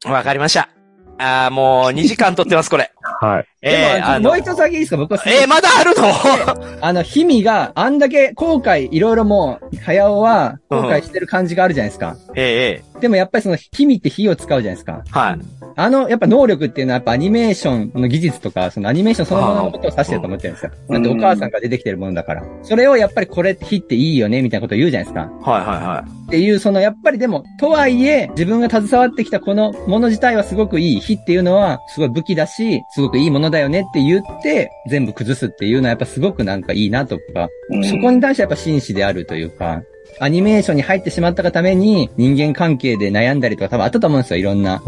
B: わかりました。ああもう2時間撮ってます、これ。
D: はい。
B: えー、
E: も、もう、一つだけいいですか？僕は
B: えー、まだあるの？
E: あの、ヒミがあんだけ後悔、いろいろもう、早尾は後悔してる感じがあるじゃないですか。
B: えええ
E: でもやっぱりその、ヒミって火を使うじゃないですか。
B: えはい。
E: あの、やっぱ能力っていうのはやっぱアニメーションの技術とか、そのアニメーションそのもののことを指してると思ってるんですよ。
A: うん
E: だってお母さんが出てきてるものだから。それをやっぱりこれって火っていいよね、みたいなことを言うじゃないですか。
B: はいはいは
E: っていう、その、やっぱりでも、とはいえ、自分が携わってきたこのもの自体はすごくいい。火っていうのは、すごい武器だし、すごくいいものだよねって言って、全部崩すっていうのはやっぱすごくなんかいいなとか、
A: うん
E: そこに対してやっぱ真摯であるというか、アニメーションに入ってしまったがために、人間関係で悩んだりとか多分あったと思うんですよ、いろんな。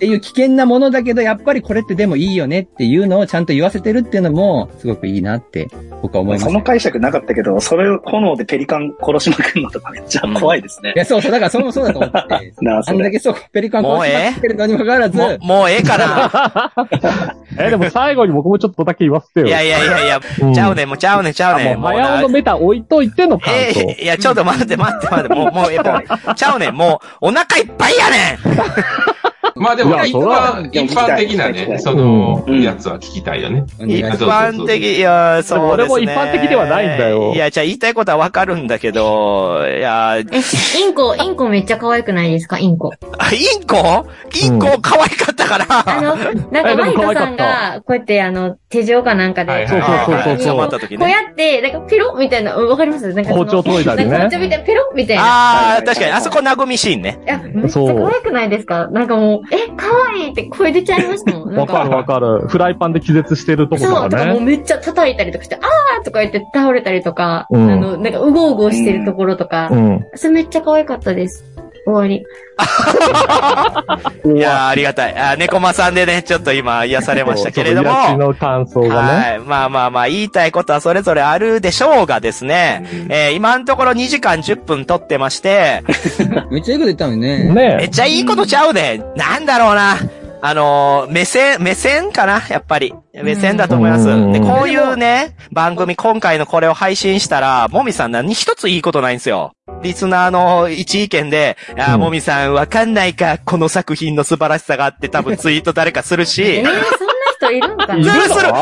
E: っていう危険なものだけど、やっぱりこれってでもいいよねっていうのをちゃんと言わせてるっていうのも、すごくいいなって、僕は思います。
A: その解釈なかったけど、それを炎でペリカン殺しまくるのとかめっちゃ怖いですね
E: い。や、そうそう、だからそれもそうだと思って。
A: なあ、
E: あ
A: それ。
E: んだけそう、ペリカン殺しまくってるのにもかかわらず、
B: もう、もうええか
D: え、でも最後に僕もちょっとだけ言わせてよ。
B: な。いやいやいやいや、
D: うん
B: ちゃうねん、もうちゃうねん、ちゃうねん。
D: もう、
B: もうな
D: 早尾のメタ置いといての感想。
B: えーいや、ちょっと待って待って待って、もう、もう、えもうちゃうねん、もう、お腹いっぱいやねん
C: まあでも、一般、一般的なね、その、
A: うん。
C: やつは聞きたいよね。
B: 一般的、いや、そうですね。
D: 俺も一般的ではないんだよ。
B: いや、じゃあ言いたいことはわかるんだけど、いや、
F: え、インコ、インコめっちゃ可愛くないですか？インコ。
B: あインコ？インコ可愛かったから。
F: あの、なんかマイカさんが、こうやってあの、手錠かなんかで、
D: そうそうそうそう。
B: 捕まった時
F: こう
B: ね。
F: やって、なんかペロッみたいな、うんわかります？なんか
D: 包丁研いだりね。
F: 包丁みたいな、ペロッみたいな。
B: ああ、確かに、あそこなぐみシーンね。
F: いや、めっちゃ可愛くないですか？なんかもう、え、可愛いって声出ちゃいましたもん。
D: わかるわかる。フライパンで気絶してるとこと
F: そう、とかもう
D: かね。
F: めっちゃ叩いたりとかして、あーとか言って倒れたりとか、
D: うん
F: あの、なんかうごうごしてるところとか、
D: うん。
F: それめっちゃ可愛かったです。終わり。
B: いやー、ありがたい。あー猫間さんでね、ちょっと今癒されましたけれども。
D: の感想がね。
B: はい。まあまあまあ、言いたいことはそれぞれあるでしょうがですね。えー今のところ2時間10分撮ってまして、
E: めっちゃいいこと言ったのにね。
B: めっ
D: ね
B: ちゃいいことちゃうで。なんだろうな。あのー目線、目線かな？やっぱり。目線だと思います。
D: うん
B: で、こういうね、番組、今回のこれを配信したら、もみさん何一ついいことないんですよ。リスナーの一意見で、あー、
D: うん
B: もみさんわかんないか、この作品の素晴らしさがあって多分ツイート誰かする
F: え
B: し
F: 人いるんかな
B: するするいっ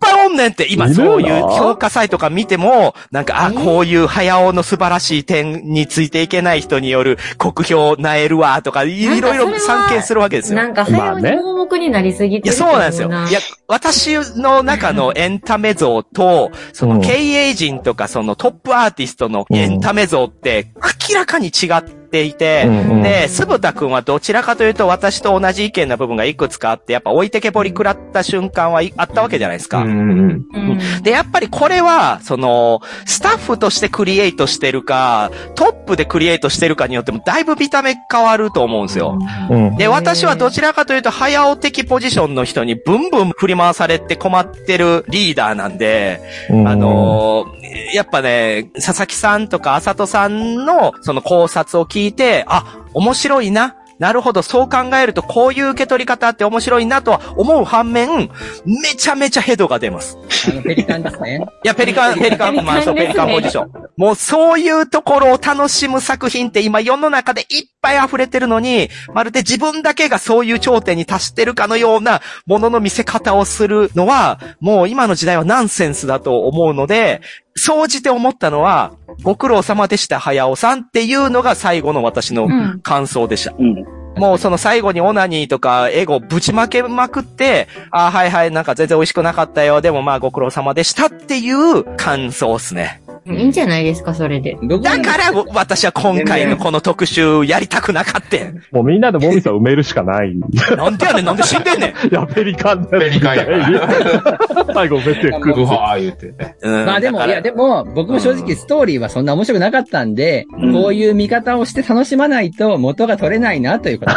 B: ぱいおんねんって、今。そういう評価サイトか見ても、なんか、あ、
F: えー
B: こういう早尾の素晴らしい点についていけない人による酷評なえるわ、とか、いろいろ散見するわけですよ。
F: なんか、早うに盲目になりすぎ
B: いや、
F: てる
B: そうなんですよ。いや、私の中のエンタメ像と、その
D: うん。
B: 経営陣とかそのトップアーティストのエンタメ像って明らかに違っていて、
D: うんうん
B: で、すぶたくんはどちらかというと私と同じ意見な部分がいくつかあって、やっぱ置いてけぼり食らった瞬間はいあったわけじゃないですか。
C: うんうん
F: うん。
B: で、やっぱりこれは、その、スタッフとしてクリエイトしてるか、トップでクリエイトしてるかによっても、だいぶ見た目変わると思うんですよ。
D: うん。
B: で、私はどちらかというと、早尾的ポジションの人にブンブン振り回されて困ってるリーダーなんで、
D: うん
B: あのーやっぱね、佐々木さんとか浅戸さんのその考察を聞いて、あ、面白いな。なるほど、そう考えるとこういう受け取り方って面白いなとは思う反面、めちゃめちゃヘドが出ます。
E: あの、ペリカンですね。
B: いや、ペリカン、ペリカン、まあ、そう、ペリカンポジション。もうそういうところを楽しむ作品って今世の中でいっぱい溢れてるのに、まるで自分だけがそういう頂点に達してるかのようなものの見せ方をするのは、もう今の時代はナンセンスだと思うので、総じて思ったのは、ご苦労様でした、早尾さんっていうのが最後の私の
F: うん
B: 感想でした。
A: うん。
B: もうその最後にオナニーとかエゴぶちまけまくって、あはいはい、なんか全然美味しくなかったよ。でもまあご苦労様でしたっていう感想っすね。
F: いいんじゃないですか、それで。
B: だから私は今回のこの特集やりたくなかった。
D: もうみんなでモミさん埋めるしかない。い
B: なんでやねん、なんで死んでんねん。
D: や、ペリカンだ
C: ペリカンやから
D: 最後埋めてく
C: うわー言ってね。
B: うん
E: まあでも、いやでも、僕も正直ストーリーはそんな面白くなかったんで、
A: うん
E: こういう見方をして楽しまないと元が取れないなということ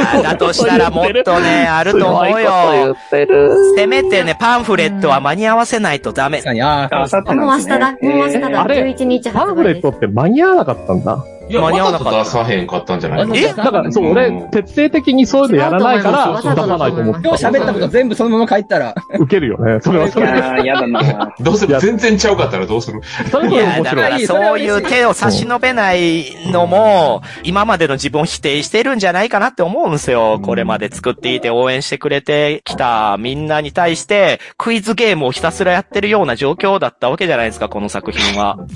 B: やだとしたらもっとね、あると思うよ。せめてね、パンフレットは間に合わせないとダメ
E: あ
F: もう明日だ。もう明日だ。
D: あれ
F: 11日
D: パン
F: 発売です
D: フレット。って間に合わなかったんだ。
C: いや、
B: 間に合わなかった。
C: 出さへんかったんじゃないの？
B: え
D: だから、そう、
C: うん。
D: 俺、徹底的にそういうのやらないから、出さないと思って
E: 今日喋ったこと全部そのまま帰ったら、
D: ウケるよね。それはそ
A: い
D: れで。
A: やー、やだな
C: どうす
D: いや
C: る全然ちゃうかったらどうする？
D: それ
B: いや、
D: こそ面白い。
B: だからそういう手を差し伸べないのも、今までの自分を否定してるんじゃないかなって思うんですよ。これまで作っていて応援してくれてきたみんなに対して、クイズゲームをひたすらやってるような状況だったわけじゃないですか、この作品は。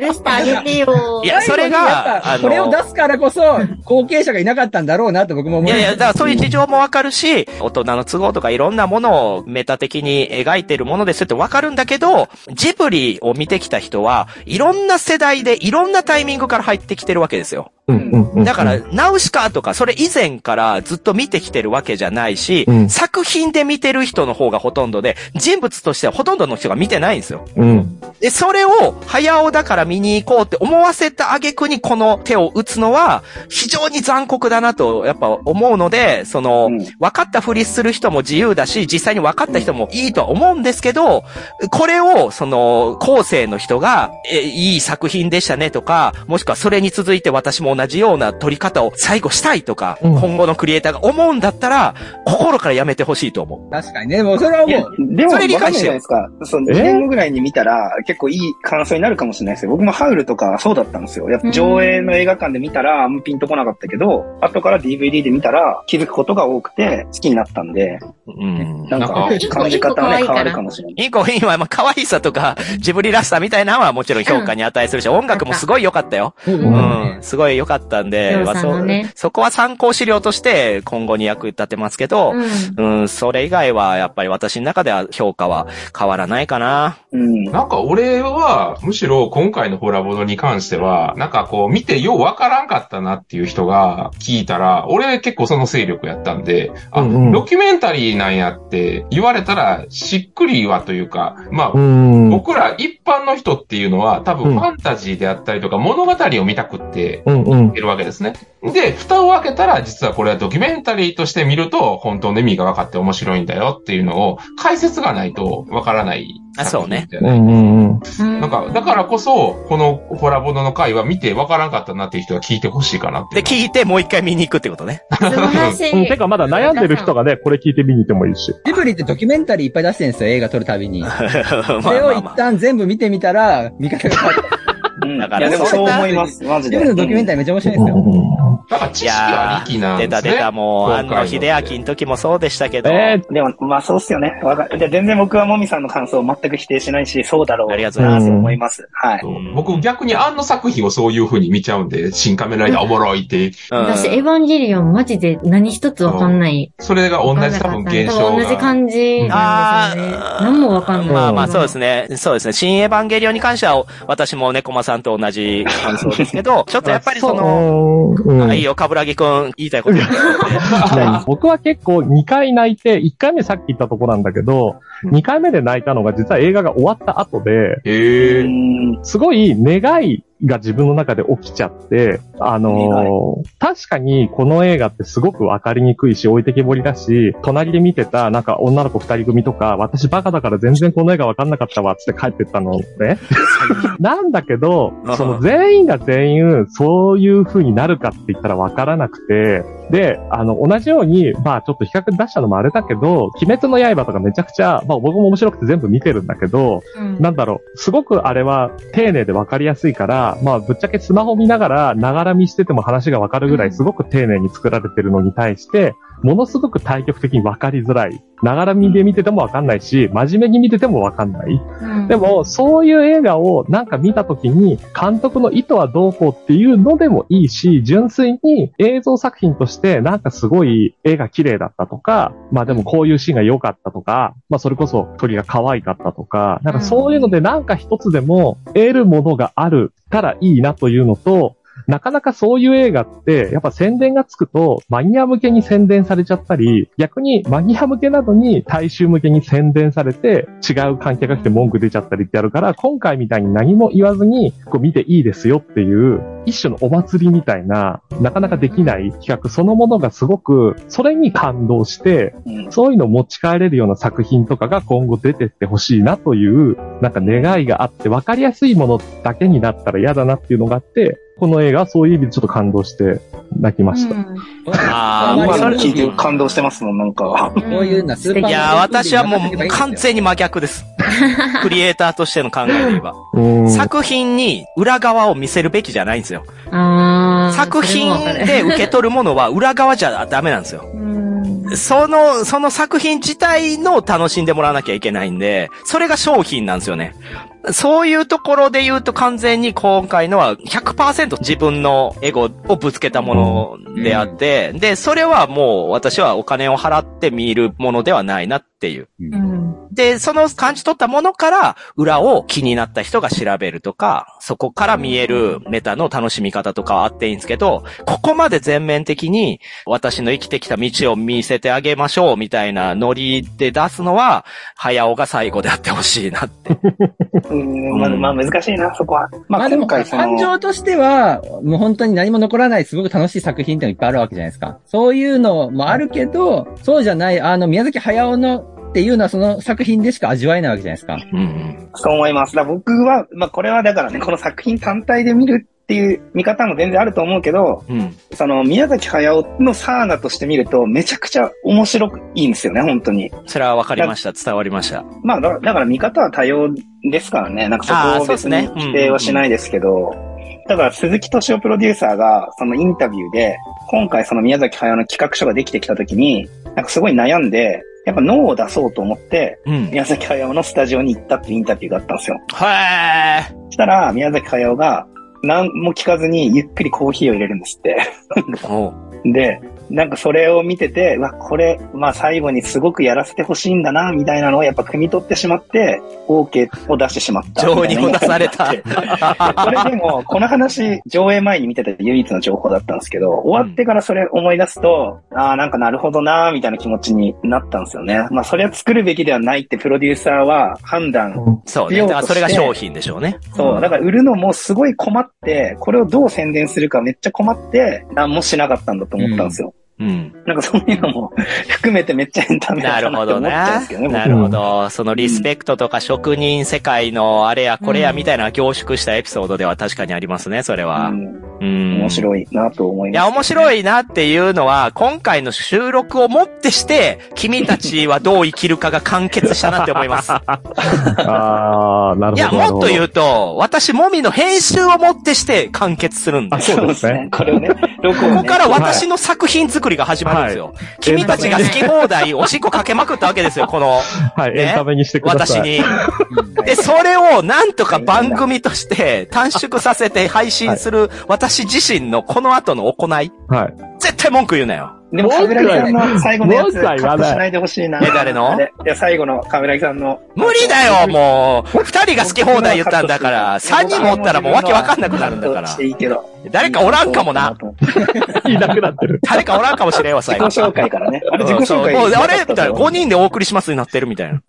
F: 許してあげてよ。
B: いや、それが、
E: ぱこれを出すからこそ、後継者がいなかったんだろうなと僕も思います。
B: いやいや、だからそういう事情もわかるし、大人の都合とかいろんなものをメタ的に描いてるものですってわかるんだけど、ジブリを見てきた人は、いろんな世代でいろんなタイミングから入ってきてるわけですよ。
D: うんうんうん。
B: だから、ナウシカとか、それ以前からずっと見てきてるわけじゃないし、
D: うん
B: 作品で見てる人の方がほとんどで、人物としてはほとんどの人が見てないんですよ。
D: うん。
B: で、それを、早尾だから見に行こうって思わせた挙句にこの手を打つのは、非常に残酷だなと、やっぱ思うので、その、
A: うん
B: 分かったふりする人も自由だし、実際に分かった人もいいとは思うんですけど、これを、その、後世の人が、え、いい作品でしたねとか、もしくはそれに続いて私も同じような撮り方を最後したいとか、
D: うん
B: 今後のクリエイターが思うんだったら、心からやめてほしいと思う。
E: 確かにね。もうそれはもう、
A: でも、
B: それ理解して
A: じゃないですか。そう、
D: え
A: ？2年後ぐらいに見たら、結構いい感想になるかもしれないですよ。僕もハウルとかそうだったんですよ。やっぱ上映の映画館で見たら、あんまピンとこなかったけど、後から DVD で見たら、気づくことが多くて、好きになったんで、
B: うん。
A: なんか
C: なんか、
A: 感じ方はね、変わるかもしれない。
B: インコインは、まあ、可愛さとか、ジブリらしさみたいなのはもちろん評価に値するし、音楽もすごい良かったよ。
E: うん
B: う
E: うん
B: ん。すごい良かったんで、まあそ
F: ね
B: そこは参考資料として今後に役立てますけど、
F: うん
B: うん、それ以外はやっぱり私の中では評価は変わらないかな。
A: うん。
C: なんか俺は、むしろ今回のホラボドに関しては、なんかこう見てようわからんかったなっていう人が聞いたら、俺結構その勢力やったんで、あ、
D: うんうん
C: ドキュメンタリーなんやって言われたらしっくりはというか、まあ、
D: うん。
C: 僕ら一般の人っていうのは多
D: うん
C: 分ファンタジーであったりとか物語を見たくって
D: うんうん。
C: いるわけですね。で、蓋を開けたら実はこれはドキュメンタリーとして見ると本当の意味が分かって面白いんだよっていうのを解説がないと分からない。
B: あそうね。
D: うんうんうん。
C: なんか、だからこそ、このホラボドの回は見て分からんかったなっていう人は聞いてほしいかなってい
B: で。聞いてもう一回見に行くってことね。
F: 素晴らし
D: うん。
F: い。
D: てかまだ悩んでる人がね、これ聞いて見に行ってもいいし。
E: ジブリってドキュメンタリーいっぱい出してるんですよ、映画撮るたびに。
B: まあ
E: それを一。旦全部見てみたら、見方が変わった。
A: うん。
B: だから
A: いや、でもそう思います。マジで。
E: のドキュメンタリーめっちゃ面白いんですよ。
C: だから知識ありきなんですね。
B: 出た出た、もう、あの、秀明の時もそうでしたけど。
D: え
A: でも、まあそうっすよね。わかで全然僕はもみさんの感想を全く否定しないし、そうだろう
B: ありがとうございます
A: なと思います。はい。
C: 僕逆にあの作品をそういう風に見ちゃうんで、新仮面ライダーおもろいって、
B: うん
F: 私、エヴァンゲリオンマジで何一つわかんない。
C: それが同じ多分現象
F: 多分同じ
C: が。
F: 感じなんですよね。何もわかんない。
B: まあまあそうですね。そうですね。新エヴァンゲリオンに関しては、私も猫間さんと同じ感想ですけど、ちょっとやっぱりその、
D: そう、うん。
B: あいいよ、かぶらぎくん、言いたいこと。言って
D: ね僕は結構2回泣いて、1回目さっき言ったとこなんだけど、2回目で泣いたのが実は映画が終わった後で。すごい願いが自分の中で起きちゃって、あのー確かにこの映画ってすごくわかりにくいし、置いてけぼりだし、隣で見てたなんか女の子二人組とか、私バカだから全然この映画わかんなかったわっつって帰ってったのね。なんだけど、その全員が全員そういう風になるかって言ったらわからなくて、で、あの、同じように、まあちょっと比較出したのもあれだけど、鬼滅の刃とかめちゃくちゃ、まあ僕も面白くて全部見てるんだけど、
F: うん。
D: なんだろう、すごくあれは丁寧で分かりやすいから、まあぶっちゃけスマホ見ながら、ながら見してても話が分かるぐらいすごく丁寧に作られてるのに対して、ものすごく対極的に分かりづらい。ながら見で見てても分かんないし、真面目に見てても分かんない。
F: うん
D: でも、そういう映画をなんか見たときに、監督の意図はどうこうっていうのでもいいし、純粋に映像作品としてなんかすごい絵が綺麗だったとか、まあでもこういうシーンが良かったとか、まあそれこそ鳥が可愛かったとか、なんかそういうのでなんか一つでも得るものがあるたらいいなというのと、なかなかそういう映画って、やっぱ宣伝がつくと、マニア向けに宣伝されちゃったり、逆にマニア向けなどに大衆向けに宣伝されて、違う観客が来て文句出ちゃったりってやるから、今回みたいに何も言わずに、こう見ていいですよっていう、一種のお祭りみたいな、なかなかできない企画そのものがすごく、それに感動して、
A: うん。
D: そういうのを持ち帰れるような作品とかが今後出てってほしいなという、なんか願いがあって、わかりやすいものだけになったら嫌だなっていうのがあって、この映画はそういう意味でちょっと感動して泣きました。
F: うん
B: あー
A: 今聞いて感動してますもん、なんか。
E: こういうのはスーパー
B: いや、私はもう完全に真逆です。クリエイターとしての考えで言えば。
D: うん
B: 作品に裏側を見せるべきじゃないんですよ。作品で受け取るものは裏側じゃダメなんですよ。
F: うん
B: その、その作品自体の楽しんでもらわなきゃいけないんで、それが商品なんですよね。そういうところで言うと完全に今回のは100%自分のエゴをぶつけたものであって、で、それはもう私はお金を払って見るものではないなっていう。
F: うん
B: で、その感じ取ったものから、裏を気になった人が調べるとか、そこから見えるメタの楽しみ方とかはあっていいんですけど、ここまで全面的に私の生きてきた道を見せてあげましょうみたいなノリで出すのは、早尾が最後であってほしいなって。
A: うん、まあ、まあ難しいな、そこは。まあ
E: まあでも、感
A: の、
E: 情としては、もう本当に何も残らないすごく楽しい作品ってのがいっぱいあるわけじゃないですか。そういうのもあるけど、そうじゃない、あの、宮崎駿のっていうのはその作品でしか味わえないわけじゃないですか。
B: うんうん。
A: そう思います。だ僕は、まあこれはだからね、この作品単体で見るっていう見方も全然あると思うけど、
B: うん。
A: その宮崎駿のサーガとして見るとめちゃくちゃ面白くいいんですよね、本当に。
B: それは分かりました。伝わりました。
A: まあだだから見方は多様ですからね、なんかそこを別
B: ですね
A: に否定はしないですけど、だから鈴木敏夫プロデューサーがそのインタビューで、今回その宮崎駿の企画書ができてきた時に、なんかすごい悩んで、やっぱ脳を出そうと思って、
B: うん。
A: 宮崎駿のスタジオに行ったっていうインタビューがあったんですよ。
B: へー。
A: そしたら、宮崎駿が、何も聞かずにゆっくりコーヒーを入れるんですって。で、なんかそれを見てて、うわ、これ、まあ最後にすごくやらせてほしいんだな、みたいなのをやっぱ汲み取ってしまって、OK を出してしまった。
B: 情にも出された
A: これでも、この話、上映前に見てた唯一の情報だったんですけど、終わってからそれ思い出すと、ああ、なんかなるほどな、みたいな気持ちになったんですよね。まあそれは作るべきではないってプロデューサーは判断
B: そうね。だからそれが商品でしょうね。
A: そう、だから売るのもすごい困って、これをどう宣伝するかめっちゃ困って、何もしなかったんだと思ったんですよ。
B: うん。
A: なんかそういうのも含めてめっちゃエンタメだ
B: なるほどね
A: なって思っちゃうんですけどね、。僕
B: なるほど。そのリスペクトとか職人世界のあれやこれやみたいな凝縮したエピソードでは確かにありますね、それは。
A: うん
B: うん。
A: 面白いなと思います。
B: いや、面白いなっていうのは、今回の収録をもってして、君たちはどう生きるかが完結したなって思います。
D: ああ、なるほど。
B: いや、もっと言うと、私、もみの編集をもってして完結するんで
D: あ
B: す。
A: そうですね。これをね
B: ここから私の作品作りが始まるんですよ。君たちが好き放題、おしっこかけまくったわけですよ、この、
D: はい、
B: ね
D: エンタメにしてください。
B: 私に。で、それをなんとか番組として短縮させて配信する私自身のこの後の行い、
D: はい。
B: 絶対文句言うなよ。
A: でも、カメラギさんの最後のやつ、カットしないでほしいな。
B: え誰の？
A: いや、最後のカメラギさんの。
B: 無理だよ、もう。二人が好き放題言ったんだから、三人もおったらもうわけわかんなくなるんだから。
A: いいけど。
B: 誰かおらんかもな。
D: いなくなってる。
B: 誰かおらんかもしれんわ、最後。
A: 自己紹介からね。あれ自己紹介
B: もうあれみたいな。5
A: 人。
B: 人でお送りしますになってるみたいな。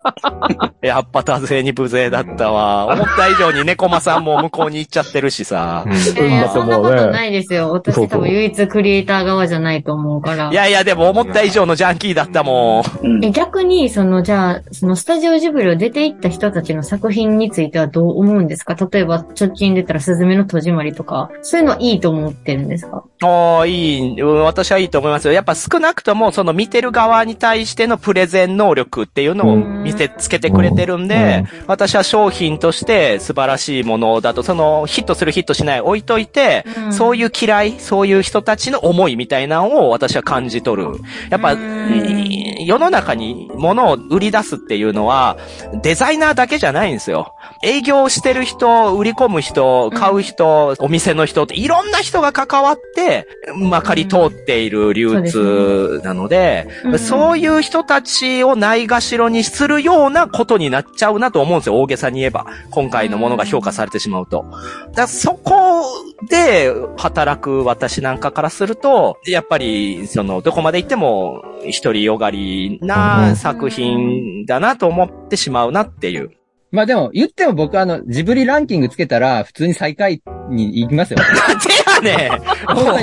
B: やっぱ多勢に無勢だったわ。思った以上に猫間さんも向こうに行っちゃってるしさ。
C: うん
F: そんなことないですよ。私多分唯一クリエイター側じゃないと思うから。
B: いやいや、でも思った以上のジャンキーだったもん。
A: うん。
F: え逆に、その、じゃあ、そのスタジオジブリを出て行った人たちの作品についてはどう思うんですか？例えば、直近出たら、スズメの戸締まりとか、そういうのはいいと思ってるんですか？
B: ああ、いい、うん私はいいと思いますよ。やっぱ少なくとも、その見てる側に対してのプレゼン能力っていうのを見せつけてくれてるんで、私は商品として素晴らしいものだと、そのヒットするヒットしない置いといて、
F: うん。
B: そういう嫌い、そういう人たちの思いみたいなのを私は感じ取る。やっぱ、
F: うん
B: 世の中に物を売り出すっていうのは、デザイナーだけじゃないんですよ。営業してる人、売り込む人、買う人、お店の人っていろんな人が関わって、まかり通っている流通なので、
F: うん
B: そういう人たちをないがしろにするようなことになっちゃうなと思うんですよ。大げさに言えば。今回のものが評価されてしまうと。だからそこで働く私なんかからすると、やっぱり、その、どこまで行っても、独りよがりな作品だなと思ってしまうなっていう。
E: まあでも、言っても僕あの、ジブリランキングつけたら、普通に最下位に行きますよ。
B: なんでやねんおい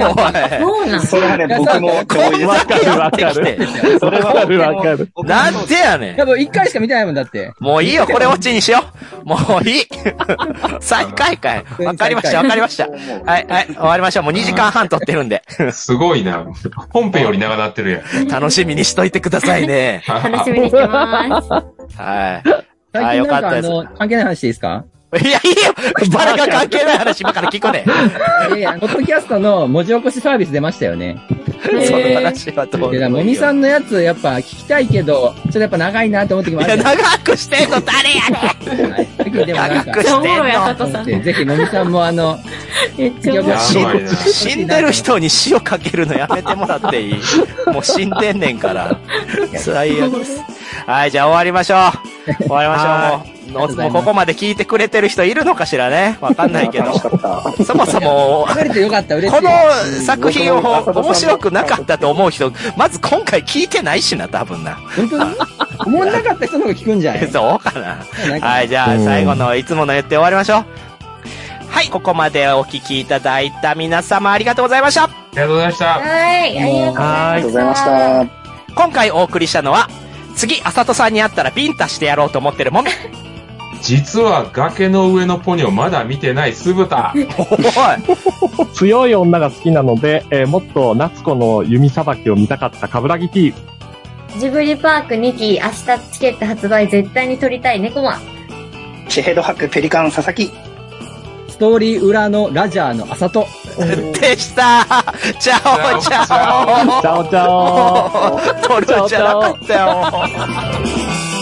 F: そうなん
A: それはね、僕も同意です。
D: わかるわかる。
A: それは
D: わかるわかる。
B: なんでやね
E: いや、もう一回しか見てないもんだって。
B: んもういいよ、これオチにしよう。もういい。最下位かい。わかりました、わかりました。はい、はい、終わりましょう。もう2時間半撮ってるんで。
C: すごいな。本編より長なってるやん。
B: 楽しみにしといてくださいね。
F: 楽しみにしてます。
B: はい。
E: 最近なんかあ
B: よかったです
E: の、関係ない話でいいですか？
B: いや、いいよ 誰が関係ない話今から聞くね。
E: いやいや、ポッドキャストの文字起こしサービス出ましたよね。
B: その話はどう
E: で、
B: でもいいよ
E: もみさんのやつ、やっぱ聞きたいけど、ちょっとやっぱ長いなと思ってきま
B: いや、
E: した。
B: 長くしてんの誰やねん
E: はいでもなんか
B: 長く、してんの
E: ぜひもみさんもあの、
F: めっちゃ。
B: 死んでる人に塩かけるのやめてもらっていいもう死んでんねんから。最悪です。はい、じゃあ終わりましょう。終わりましょう。ここまで聞いてくれてる人いるのかしらねわかんないけど。そもそも。この作品を面白くなかったと思う人、まず今回聞いてないしな、多分な。
E: 本当に？思んなかった人の方が聞くんじゃない？
B: そうかな。はい、じゃあ
D: うん
B: 最後のいつもの言って終わりましょう。はい、ここまでお聞きいただいた皆様ありがとうございました。
C: ありがとうございました。
F: はい、ありがとうございました。
A: ありがとうございました。
B: 今回お送りしたのは、次、あさとさんに会ったらビンタしてやろうと思ってるもみ。
C: 実は崖の上のポニョまだ見てない酢豚。
B: おい。
D: 強い女が好きなので、えーもっと夏子の弓さばきを見たかったカブラギ T。
F: ジブリパーク2期、明日チケット発売絶対に取りたい猫マン。
A: シェヘドハクペリカン佐々木。
E: ストーリー裏のラジャーのあさと。
B: でした。チャオチャオ。
D: チャオチャオ
B: 取るんじゃなかったよ。